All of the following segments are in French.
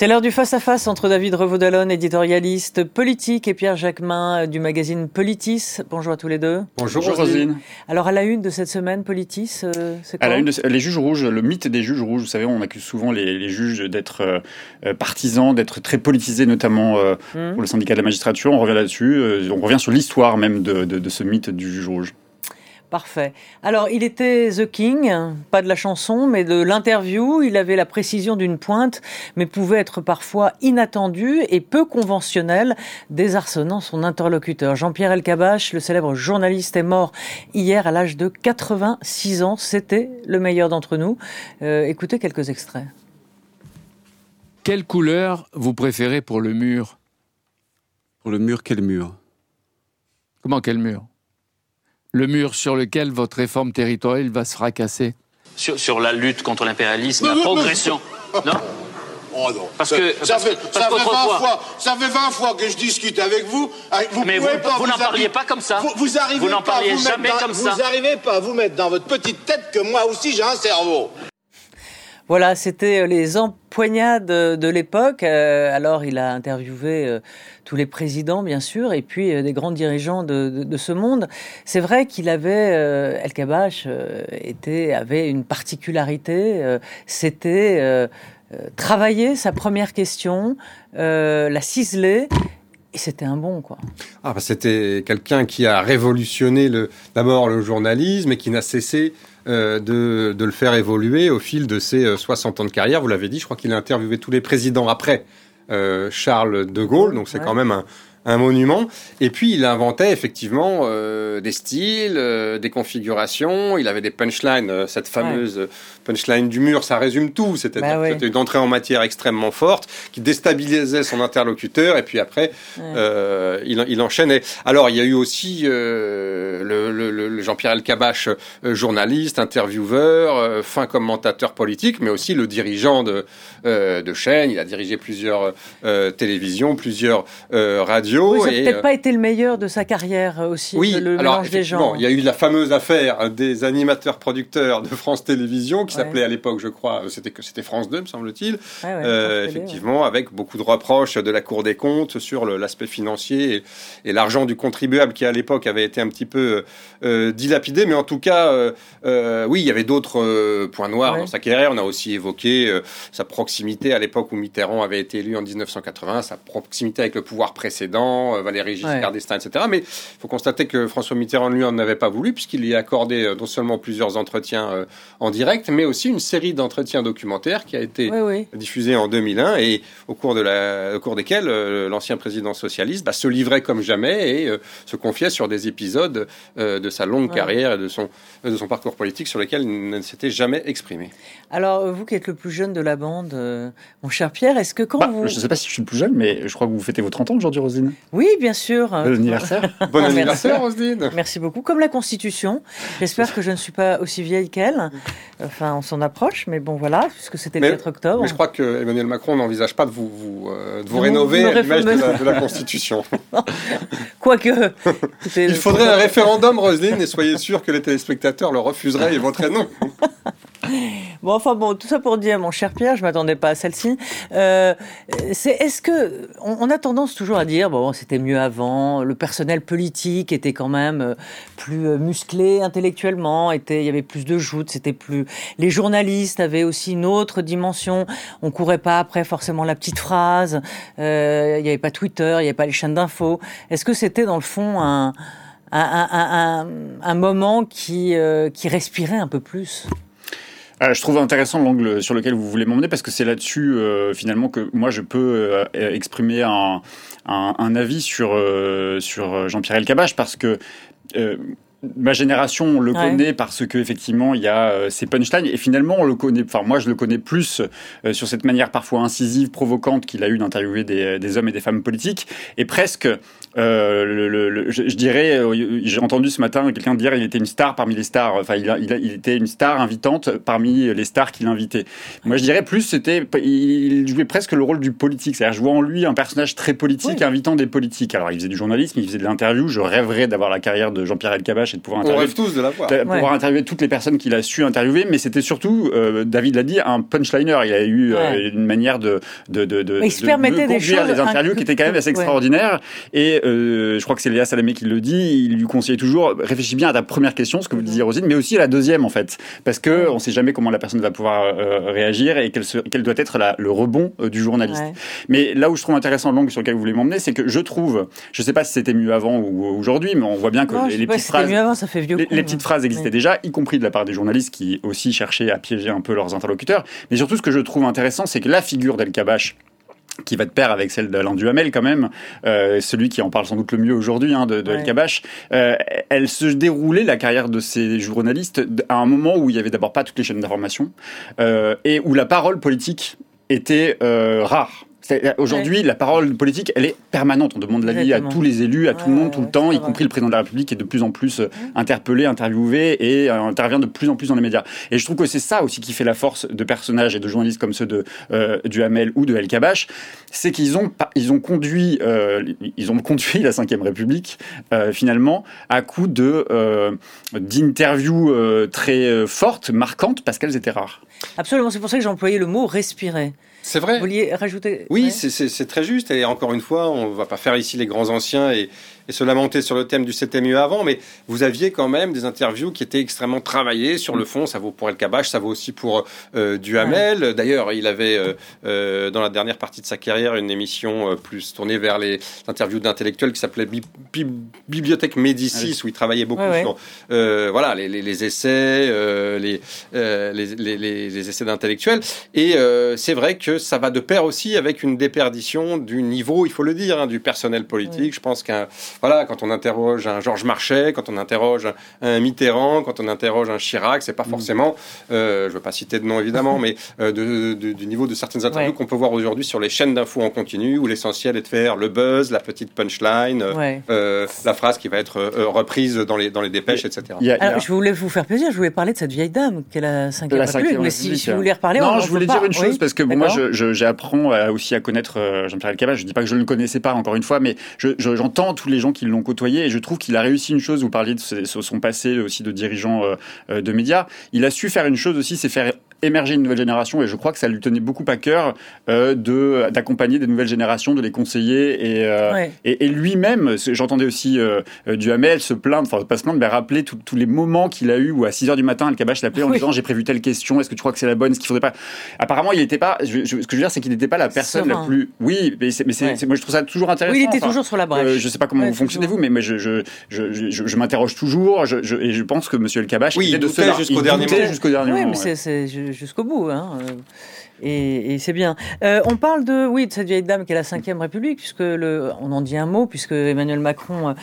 C'est l'heure du face-à-face entre David Revaudalon, éditorialiste politique, et Pierre Jacquemin du magazine Politis. Bonjour à tous les deux. Bonjour, Rosine. Alors à la une de cette semaine, Politis, euh, c'est quoi À la une de, les juges rouges, le mythe des juges rouges. Vous savez, on accuse souvent les, juges d'être euh, euh, partisans, d'être très politisés, notamment mmh. pour le syndicat de la magistrature. On revient là-dessus. on revient sur l'histoire même de, de ce mythe du juge rouge. Parfait. Alors, il était The King, pas de la chanson, mais de l'interview. Il avait la précision d'une pointe, mais pouvait être parfois inattendu et peu conventionnel, désarçonnant son interlocuteur. Jean-Pierre Elkabach, le célèbre journaliste, est mort hier à l'âge de 86 ans. C'était le meilleur d'entre nous. Euh, écoutez quelques extraits. Quelle couleur vous préférez pour le mur? Pour le mur, quel mur? Comment quel mur? Le mur sur lequel votre réforme territoriale va se fracasser sur, la lutte contre l'impérialisme, la progression. Non Oh non. Parce que ça, fait, ça, fait 20 fois, ça fait 20 fois que je discute avec vous. Vous Mais vous, vous n'en parliez pas comme ça. Vous, vous arrivez n'en parliez jamais comme ça. Vous n'arrivez pas à vous mettre dans votre petite tête que moi aussi j'ai un cerveau. Voilà, c'était les empoignades de l'époque. Euh, alors, il a interviewé euh, tous les présidents, bien sûr, et puis des grands dirigeants de, ce monde. C'est vrai qu'il avait, El Kabash était, avait une particularité. c'était travailler sa première question, la ciseler et c'était un bon, quoi. Ah, bah, c'était quelqu'un qui a révolutionné d'abord le journalisme et qui n'a cessé euh, de, de, le faire évoluer au fil de ses 60 euh, ans de carrière. Vous l'avez dit, je crois qu'il a interviewé tous les présidents après euh, Charles de Gaulle, donc c'est quand même un, un monument. Et puis il inventait effectivement euh, des styles, euh, des configurations. Il avait des punchlines, euh, cette fameuse punchline du mur, ça résume tout. C'était bah une entrée en matière extrêmement forte qui déstabilisait son interlocuteur. Et puis après, il, il, enchaînait. Alors il y a eu aussi le, le, le Jean-Pierre Elkabach, journaliste, intervieweur, fin commentateur politique, mais aussi le dirigeant de, de chaîne. Il a dirigé plusieurs télévisions, plusieurs radios oui, ça n'a peut-être euh, pas été le meilleur de sa carrière euh, aussi, oui, le alors, des gens. Il y a eu la fameuse affaire des animateurs-producteurs de France Télévisions, qui s'appelait à l'époque, je crois, c'était que c'était France 2, me semble-t-il, euh, effectivement, avec beaucoup de reproches de la Cour des comptes sur l'aspect financier et, l'argent du contribuable qui, à l'époque, avait été un petit peu dilapidé. Mais en tout cas, oui, il y avait d'autres points noirs dans sa carrière. On a aussi évoqué sa proximité à l'époque où Mitterrand avait été élu en 1980, sa proximité avec le pouvoir précédent euh, Valéry Giscard d'Estaing, etc. Mais il faut constater que François Mitterrand, lui, en avait pas voulu, puisqu'il y a accordé euh, non seulement plusieurs entretiens euh, en direct, mais aussi une série d'entretiens documentaires qui a été diffusée en 2001 et au cours, de la, au cours desquels l'ancien président socialiste bah, se livrait comme jamais et se confiait sur des épisodes de sa longue carrière et de son, de son parcours politique sur lesquels il ne s'était jamais exprimé. Alors, vous qui êtes le plus jeune de la bande, mon cher Pierre, est-ce que quand bah, vous... Je ne sais pas si je suis le plus jeune, mais je crois que vous fêtez vos 30 ans aujourd'hui, Rosine. Oui, bien sûr. Bon anniversaire. bon anniversaire, Roselyne. Merci beaucoup. Comme la Constitution. J'espère que je ne suis pas aussi vieille qu'elle. Enfin, on s'en approche, mais bon, voilà, puisque c'était le 4 octobre. Mais je crois que Emmanuel Macron n'envisage pas de vous, vous, euh, de vous rénover à l'image de, la Constitution. Quoique. Il faudrait un référendum, Roselyne, et soyez sûr que les téléspectateurs le refuseraient et voteraient non. Bon, enfin bon, tout ça pour dire, mon cher Pierre, je m'attendais pas à celle-ci. Euh, c'est est-ce que on, a tendance toujours à dire bon, c'était mieux avant, le personnel politique était quand même euh, plus euh, musclé intellectuellement, était il y avait plus de joutes, c'était plus les journalistes avaient aussi une autre dimension. On courait pas après forcément la petite phrase. Euh, il n'y avait pas Twitter, il n'y avait pas les chaînes d'infos. Est-ce que c'était dans le fond un un, un, un, moment qui, qui respirait un peu plus? Euh, je trouve intéressant l'angle sur lequel vous voulez m'emmener parce que c'est là-dessus euh, finalement que moi je peux euh, exprimer un, avis sur Jean-Pierre Elkabbach parce que ma génération le connaît parce que effectivement il y a euh, ces punchlines. Et finalement on le connaît enfin moi je le connais plus euh, sur cette manière parfois incisive provocante qu'il a eu d'interviewer des, des, hommes et des femmes politiques. Et presque euh, le, je, dirais euh, j'ai entendu ce matin quelqu'un dire il était une star parmi les stars. Enfin il, il, il était une star invitante parmi les stars qu'il invitait. Moi je dirais plus c'était il jouait presque le rôle du politique. C'est-à-dire je vois en lui un personnage très politique invitant des politiques. Alors il faisait du journalisme il faisait de l'interview. Je rêverais d'avoir la carrière de Jean-Pierre Elkabbach Et de pouvoir interviewer, tous de la voir. pouvoir interviewer toutes les personnes qu'il a su interviewer, mais c'était surtout, David l'a dit, un punchliner. Il a eu une manière de de de, de, il se permettait des choses des interviews qui étaient quand même assez extraordinaires. Et je crois que c'est Léa Salamé qui le dit. Il lui conseillait toujours réfléchis bien à ta première question, ce que vous disiez Rosine, mais aussi à la deuxième en fait, parce que on sait jamais comment la personne va pouvoir réagir et quel, doit être le rebond du journaliste. Mais là où je trouve intéressant l'angle sur lequel vous voulez m'emmener, c'est que je trouve, je ne sais pas si c'était mieux avant ou aujourd'hui, mais on voit bien que les, petites phrases, les, petites phrases existaient déjà, y compris de la part des journalistes qui aussi cherchaient à piéger un peu leurs interlocuteurs. Mais surtout, ce que je trouve intéressant, c'est que la figure d'El Kabash qui va de pair avec celle d'Alain Duhamel quand même, euh, celui qui en parle sans doute le mieux aujourd'hui hein, de, de El Kabash, euh, elle se déroulait la carrière de ces journalistes à un moment où il y avait d'abord pas toutes les chaînes d'information euh, et où la parole politique était rare. Aujourd'hui, la parole politique, elle est permanente. On demande l'avis à tous les élus, à tout le monde, tout le temps, y compris le président de la République qui est de plus en plus euh, interpellé, interviewé et euh, intervient de plus en plus dans les médias. Et je trouve que c'est ça aussi qui fait la force de personnages et de journalistes comme ceux de euh, du Hamel ou de El Kabash, c'est qu'ils ont ils ont conduit ils ont conduit la Ve République finalement à coup de d'interviews très fortes, marquantes parce qu'elles étaient rares. Absolument, c'est pour ça que j'ai employé le mot respirer. C'est vrai. Vous vouliez rajouter Oui, c'est très juste. Et encore une fois, on ne va pas faire ici les grands anciens et, et se lamenter sur le thème du c'était mieux avant, mais vous aviez quand même des interviews qui étaient extrêmement travaillées sur le fond. Ça vaut pour El Kabash, ça vaut aussi pour euh, Duhamel. D'ailleurs, il avait euh, euh, dans la dernière partie de sa carrière une émission plus tournée vers les interviews d'intellectuels qui s'appelait Bibliothèque Médicis, ah où il travaillait beaucoup sur voilà les, les, les essais, les, les, les, essais d'intellectuels. Et c'est vrai que ça va de pair aussi avec une déperdition du niveau, il faut le dire, hein, du personnel politique. Je pense qu'un voilà, quand on interroge un Georges Marchais, quand on interroge un Mitterrand, quand on interroge un Chirac, c'est pas mm. forcément, euh, je veux pas citer de nom évidemment, mais euh, du niveau de certaines interviews qu'on peut voir aujourd'hui sur les chaînes d'infos en continu, où l'essentiel est de faire le buzz, la petite punchline, euh, la phrase qui va être reprise dans les, dans les dépêches, etc. Alors, je voulais vous faire plaisir, je voulais parler de cette vieille dame qui est la cinquième République, mais si, vous voulez reparler, non, je voulais dire une chose parce que moi, j'apprends aussi à connaître Jean-Pierre Elkabbach. Je dis pas que je ne le connaissais pas encore une fois, mais j'entends tous les gens qui l'ont côtoyé et je trouve qu'il a réussi une chose. Vous parliez de son passé aussi de dirigeant euh, euh, de médias. Il a su faire une chose aussi, c'est faire émerger une nouvelle génération et je crois que ça lui tenait beaucoup à cœur euh, de d'accompagner des nouvelles générations, de les conseiller et euh, et, lui-même, j'entendais aussi euh, Duhamel se plaindre, enfin pas se plaindre, mais rappeler tous les moments qu'il a eu où à 6 heures du matin, le cabache l'appelait en disant j'ai prévu telle question, est-ce que tu crois que c'est la bonne, est-ce qu'il faudrait pas? Apparemment, il n'était pas. ce que je veux dire, c'est qu'il n'était pas la personne la plus. Oui, mais, c'est, moi je trouve ça toujours intéressant. Oui, il était toujours sur la brèche. je sais pas comment vous fonctionnez vous, mais moi je je je, je, m'interroge toujours, je, et je pense que Monsieur El Kabash oui, était de cela jusqu'au dernier moment. Jusqu'au dernier oui, mais c'est jusqu'au bout. Hein. Euh, et, c'est bien. Euh, on parle de, oui, de cette vieille dame qui est la Cinquième République, puisque le, on en dit un mot, puisque Emmanuel Macron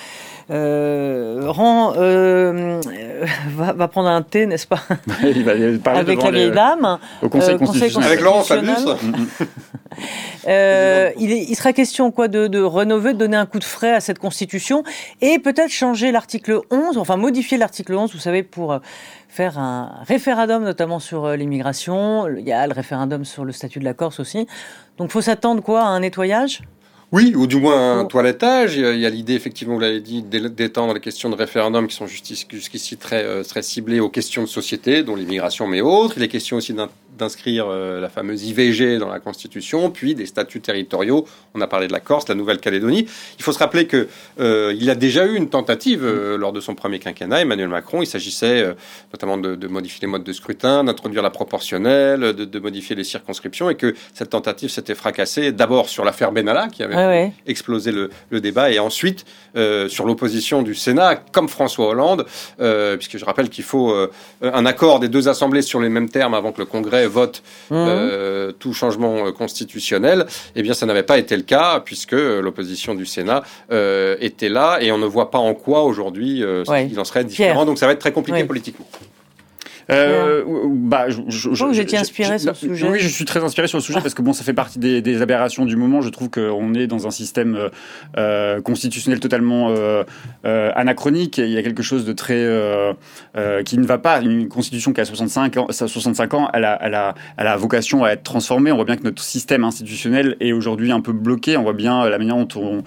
euh, rend, va, prendre un thé, n'est-ce pas? Il va Avec la vieille dame. Au Conseil, constitutionnel. Avec Laurent Fabius. Il, il, sera question quoi de, de rénover, de donner un coup de frais à cette Constitution et peut-être changer l'article 11, enfin modifier l'article 11, vous savez, pour faire un référendum, notamment sur euh, l'immigration. Il y a le référendum sur le statut de la Corse aussi. Donc, faut s'attendre quoi à un nettoyage? Oui, ou du moins un toilettage. Il y a l'idée, effectivement, vous l'avez dit, d'étendre les questions de référendum qui sont jusqu'ici très, euh, très ciblées aux questions de société, dont l'immigration, mais autres. Il est question aussi d'inscrire euh, la fameuse IVG dans la Constitution, puis des statuts territoriaux. On a parlé de la Corse, la Nouvelle-Calédonie. Il faut se rappeler que euh, il a déjà eu une tentative lors de son premier quinquennat, Emmanuel Macron. Il s'agissait notamment de, modifier les modes de scrutin, d'introduire la proportionnelle, de, de, modifier les circonscriptions, et que cette tentative s'était fracassée d'abord sur l'affaire Benalla, qui avait exploser le, débat. Et ensuite, euh, sur l'opposition du Sénat, comme François Hollande, euh, puisque je rappelle qu'il faut euh, un accord des deux assemblées sur les mêmes termes avant que le Congrès vote mmh. tout changement constitutionnel, eh bien, ça n'avait pas été le cas, puisque l'opposition du Sénat était là, et on ne voit pas en quoi aujourd'hui il en serait différent. Donc ça va être très compliqué politiquement. Euh, bah, je, je, je, vous étiez inspiré sur le sujet. Oui, je suis très inspiré sur le sujet parce que bon, ça fait partie des, des aberrations du moment. Je trouve qu'on est dans un système euh, euh constitutionnel totalement euh, anachronique. Il y a quelque chose de très qui ne va pas. Une constitution qui a 65 ans, 65 ans, elle a, elle a, elle a vocation à être transformée. On voit bien que notre système institutionnel est aujourd'hui un peu bloqué. On voit bien la manière dont on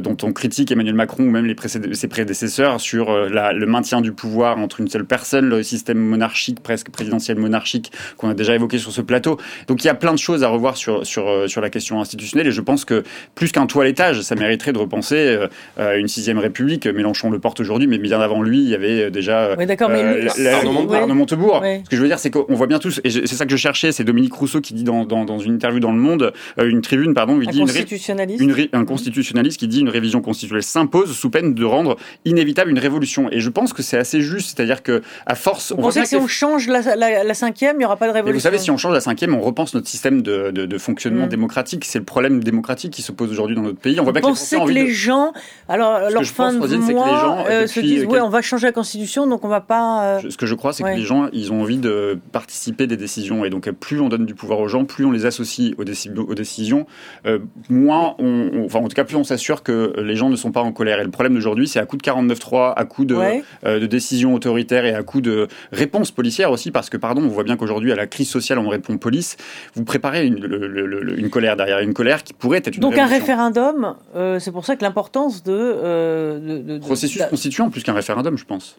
dont on critique Emmanuel Macron ou même les ses prédécesseurs sur la, le maintien du pouvoir entre une seule personne, le système monarchique, presque présidentiel monarchique, qu'on a déjà évoqué sur ce plateau. Donc il y a plein de choses à revoir sur, sur, euh, sur la question institutionnelle et je pense que plus qu'un toilettage, ça mériterait de repenser une sixième république. Mélenchon le porte aujourd'hui, mais bien avant lui, il y avait déjà oui, d'accord, mais Arnaud, Montebourg. Ce que je veux dire, c'est qu'on voit bien tous, et c'est ça que je cherchais, c'est Dominique Rousseau qui dit dans, dans, dans, une interview dans Le Monde, une tribune, pardon, il un dit constitutionnaliste. Une, un constitutionnaliste qui dit une révision constitutionnelle s'impose sous peine de rendre inévitable une révolution. Et je pense que c'est assez juste, c'est-à-dire que à force, Vous on que on change la, la, cinquième, il n'y aura pas de révolution. vous savez, si on change la cinquième, on repense notre système de, de, de fonctionnement mm. démocratique. C'est le problème démocratique qui se pose aujourd'hui dans notre pays. On voit bien pensez que, les, gens, alors leur fin de mois, euh, se disent, ouais, on va changer la constitution, donc on va pas. Euh, ce que je crois, c'est que les gens, ils ont envie de participer des décisions, et donc plus on donne du pouvoir aux gens, plus on les associe aux, aux décisions, euh, moins on, enfin en tout cas plus on s'assure que les gens ne sont pas en colère. Et le problème d'aujourd'hui, c'est à coup de 49-3, à coup de, euh, de décisions autoritaires et à coup de réponses policières aussi, parce que, pardon, on voit bien qu'aujourd'hui, à la crise sociale, on répond police. Vous préparez une, une colère derrière, une colère qui pourrait être une Donc un référendum, euh, c'est pour ça que l'importance de, euh, de, Processus constituant plus qu'un référendum, je pense.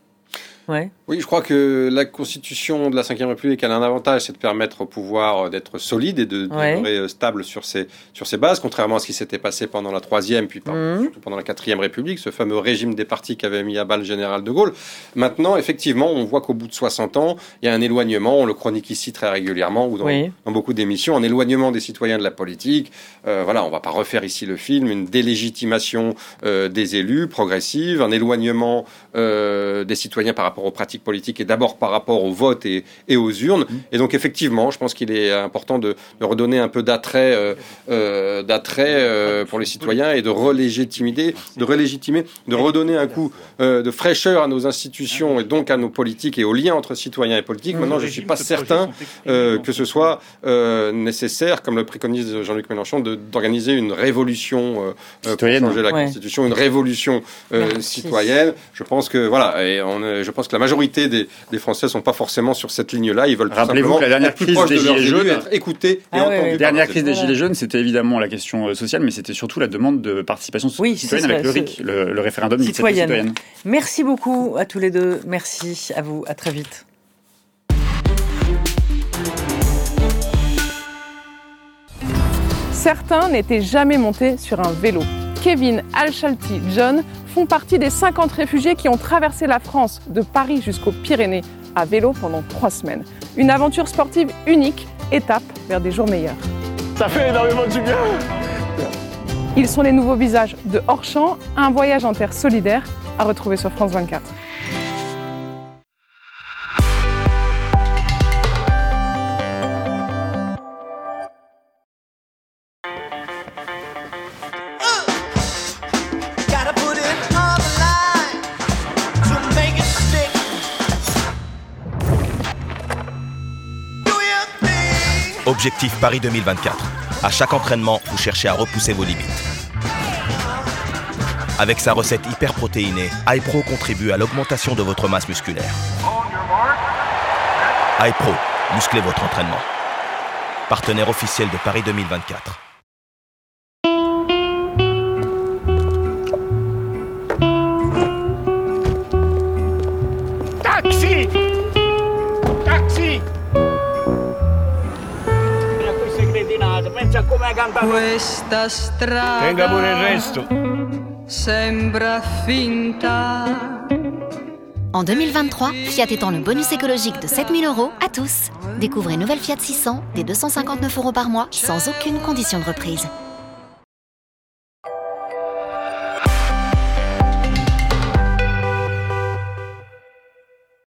Oui, je crois que la constitution de la Ve République a un avantage, c'est de permettre au pouvoir d'être solide et de demeurer euh, stable sur ses, sur ses bases, contrairement à ce qui s'était passé pendant la Troisième, puis mmh. surtout pendant la Quatrième République, ce fameux régime des partis qu'avait mis à bas le général de Gaulle. Maintenant, effectivement, on voit qu'au bout de 60 ans, il y a un éloignement, on le chronique ici très régulièrement, ou dans, beaucoup d'émissions, un éloignement des citoyens de la politique. Euh, voilà, on va pas refaire ici le film, une délégitimation euh, des élus progressive, un éloignement des citoyens par rapport aux pratiques politiques et d'abord par rapport au vote et, et aux urnes. Mmh. Et donc effectivement, je pense qu'il est important de, de, redonner un peu d'attrait, euh, euh d'attrait euh, pour les citoyens et de relégitimer, de relégitimer, de redonner un coup euh, de fraîcheur à nos institutions et donc à nos politiques et aux liens entre citoyens et politiques. Maintenant, je ne suis pas certain que ce soit nécessaire, comme le préconise Jean-Luc Mélenchon, d'organiser une révolution pour changer la Constitution, une révolution citoyenne. Je pense que voilà, et on, je pense que la majorité des, des Français sont pas forcément sur cette ligne-là. Ils veulent tout simplement la dernière crise des gilets jaunes, être écoutés et ah entendus. La dernière crise des gilets jaunes, c'était évidemment la question euh, sociale, mais c'était surtout la demande de participation citoyenne avec le RIC, le, référendum citoyenne. citoyenne. Merci beaucoup à tous les deux. Merci à vous. À très vite. Certains n'étaient jamais montés sur un vélo. Kevin, Alchalti, John font partie des 50 réfugiés qui ont traversé la France, de Paris jusqu'aux Pyrénées, à vélo pendant trois semaines. Une aventure sportive unique, étape vers des jours meilleurs. Ça fait énormément du bien Ils sont les nouveaux visages de Hors-Champ, un voyage en terre solidaire à retrouver sur France 24. Objectif Paris 2024. À chaque entraînement, vous cherchez à repousser vos limites. Avec sa recette hyper protéinée, iPro contribue à l'augmentation de votre masse musculaire. iPro, musclez votre entraînement. Partenaire officiel de Paris 2024. Questa strada Tenga pure il resto. Sembra finta. En 2023, Fiat étend le bonus écologique de 7000 euros à tous. Découvrez nouvelle Fiat 600 des 259 euros par mois sans aucune condition de reprise.